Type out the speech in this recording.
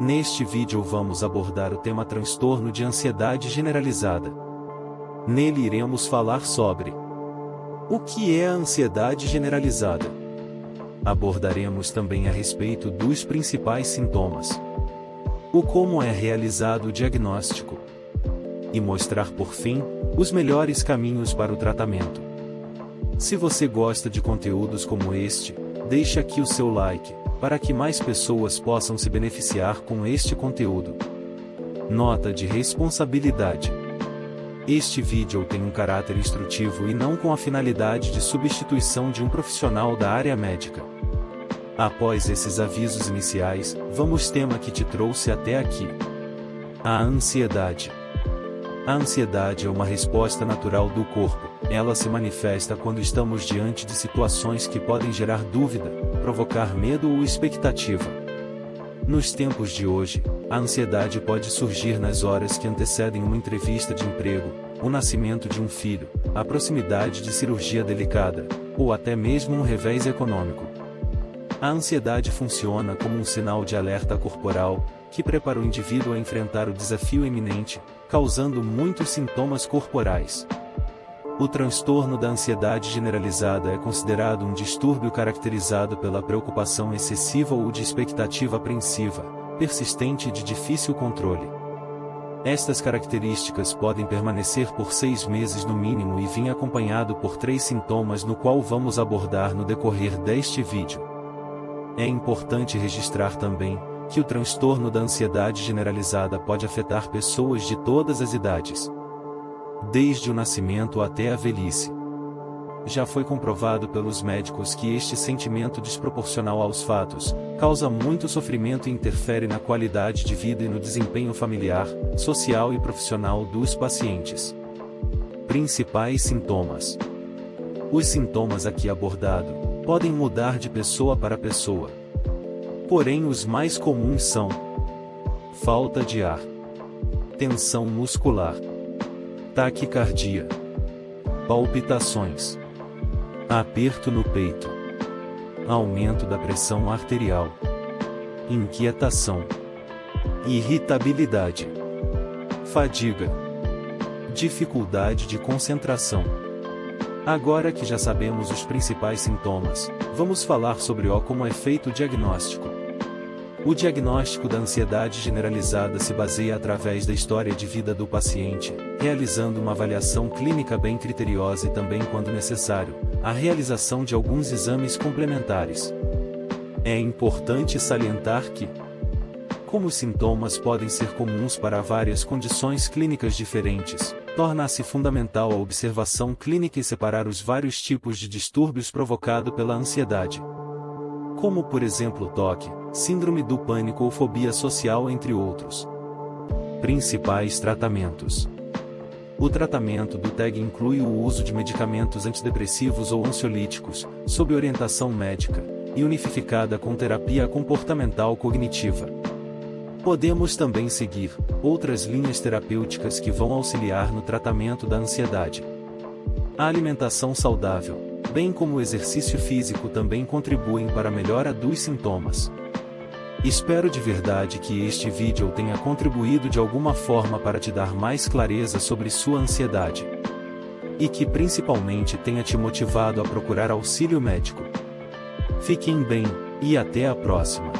Neste vídeo vamos abordar o tema transtorno de ansiedade generalizada. Nele iremos falar sobre o que é a ansiedade generalizada. Abordaremos também a respeito dos principais sintomas, o como é realizado o diagnóstico e mostrar por fim os melhores caminhos para o tratamento. Se você gosta de conteúdos como este, deixe aqui o seu like para que mais pessoas possam se beneficiar com este conteúdo. Nota de responsabilidade. Este vídeo tem um caráter instrutivo e não com a finalidade de substituição de um profissional da área médica. Após esses avisos iniciais, vamos tema que te trouxe até aqui. A ansiedade. A ansiedade é uma resposta natural do corpo, ela se manifesta quando estamos diante de situações que podem gerar dúvida, provocar medo ou expectativa. Nos tempos de hoje, a ansiedade pode surgir nas horas que antecedem uma entrevista de emprego, o nascimento de um filho, a proximidade de cirurgia delicada, ou até mesmo um revés econômico. A ansiedade funciona como um sinal de alerta corporal, que prepara o indivíduo a enfrentar o desafio iminente, causando muitos sintomas corporais. O transtorno da ansiedade generalizada é considerado um distúrbio caracterizado pela preocupação excessiva ou de expectativa apreensiva, persistente e de difícil controle. Estas características podem permanecer por seis meses no mínimo e vir acompanhado por três sintomas no qual vamos abordar no decorrer deste vídeo. É importante registrar também, que o transtorno da ansiedade generalizada pode afetar pessoas de todas as idades, desde o nascimento até a velhice. Já foi comprovado pelos médicos que este sentimento desproporcional aos fatos causa muito sofrimento e interfere na qualidade de vida e no desempenho familiar, social e profissional dos pacientes. Principais sintomas: Os sintomas aqui abordados podem mudar de pessoa para pessoa. Porém, os mais comuns são: falta de ar, tensão muscular taquicardia, palpitações, aperto no peito, aumento da pressão arterial, inquietação, irritabilidade, fadiga, dificuldade de concentração. Agora que já sabemos os principais sintomas, vamos falar sobre o como é feito o diagnóstico. O diagnóstico da ansiedade generalizada se baseia através da história de vida do paciente, realizando uma avaliação clínica bem criteriosa e também, quando necessário, a realização de alguns exames complementares. É importante salientar que, como os sintomas podem ser comuns para várias condições clínicas diferentes, torna-se fundamental a observação clínica e separar os vários tipos de distúrbios provocados pela ansiedade como por exemplo toque, síndrome do pânico ou fobia social entre outros. Principais tratamentos O tratamento do TEG inclui o uso de medicamentos antidepressivos ou ansiolíticos, sob orientação médica, e unificada com terapia comportamental cognitiva. Podemos também seguir outras linhas terapêuticas que vão auxiliar no tratamento da ansiedade. A alimentação saudável, bem como o exercício físico também contribuem para a melhora dos sintomas. Espero de verdade que este vídeo tenha contribuído de alguma forma para te dar mais clareza sobre sua ansiedade. E que principalmente tenha te motivado a procurar auxílio médico. Fiquem bem, e até a próxima.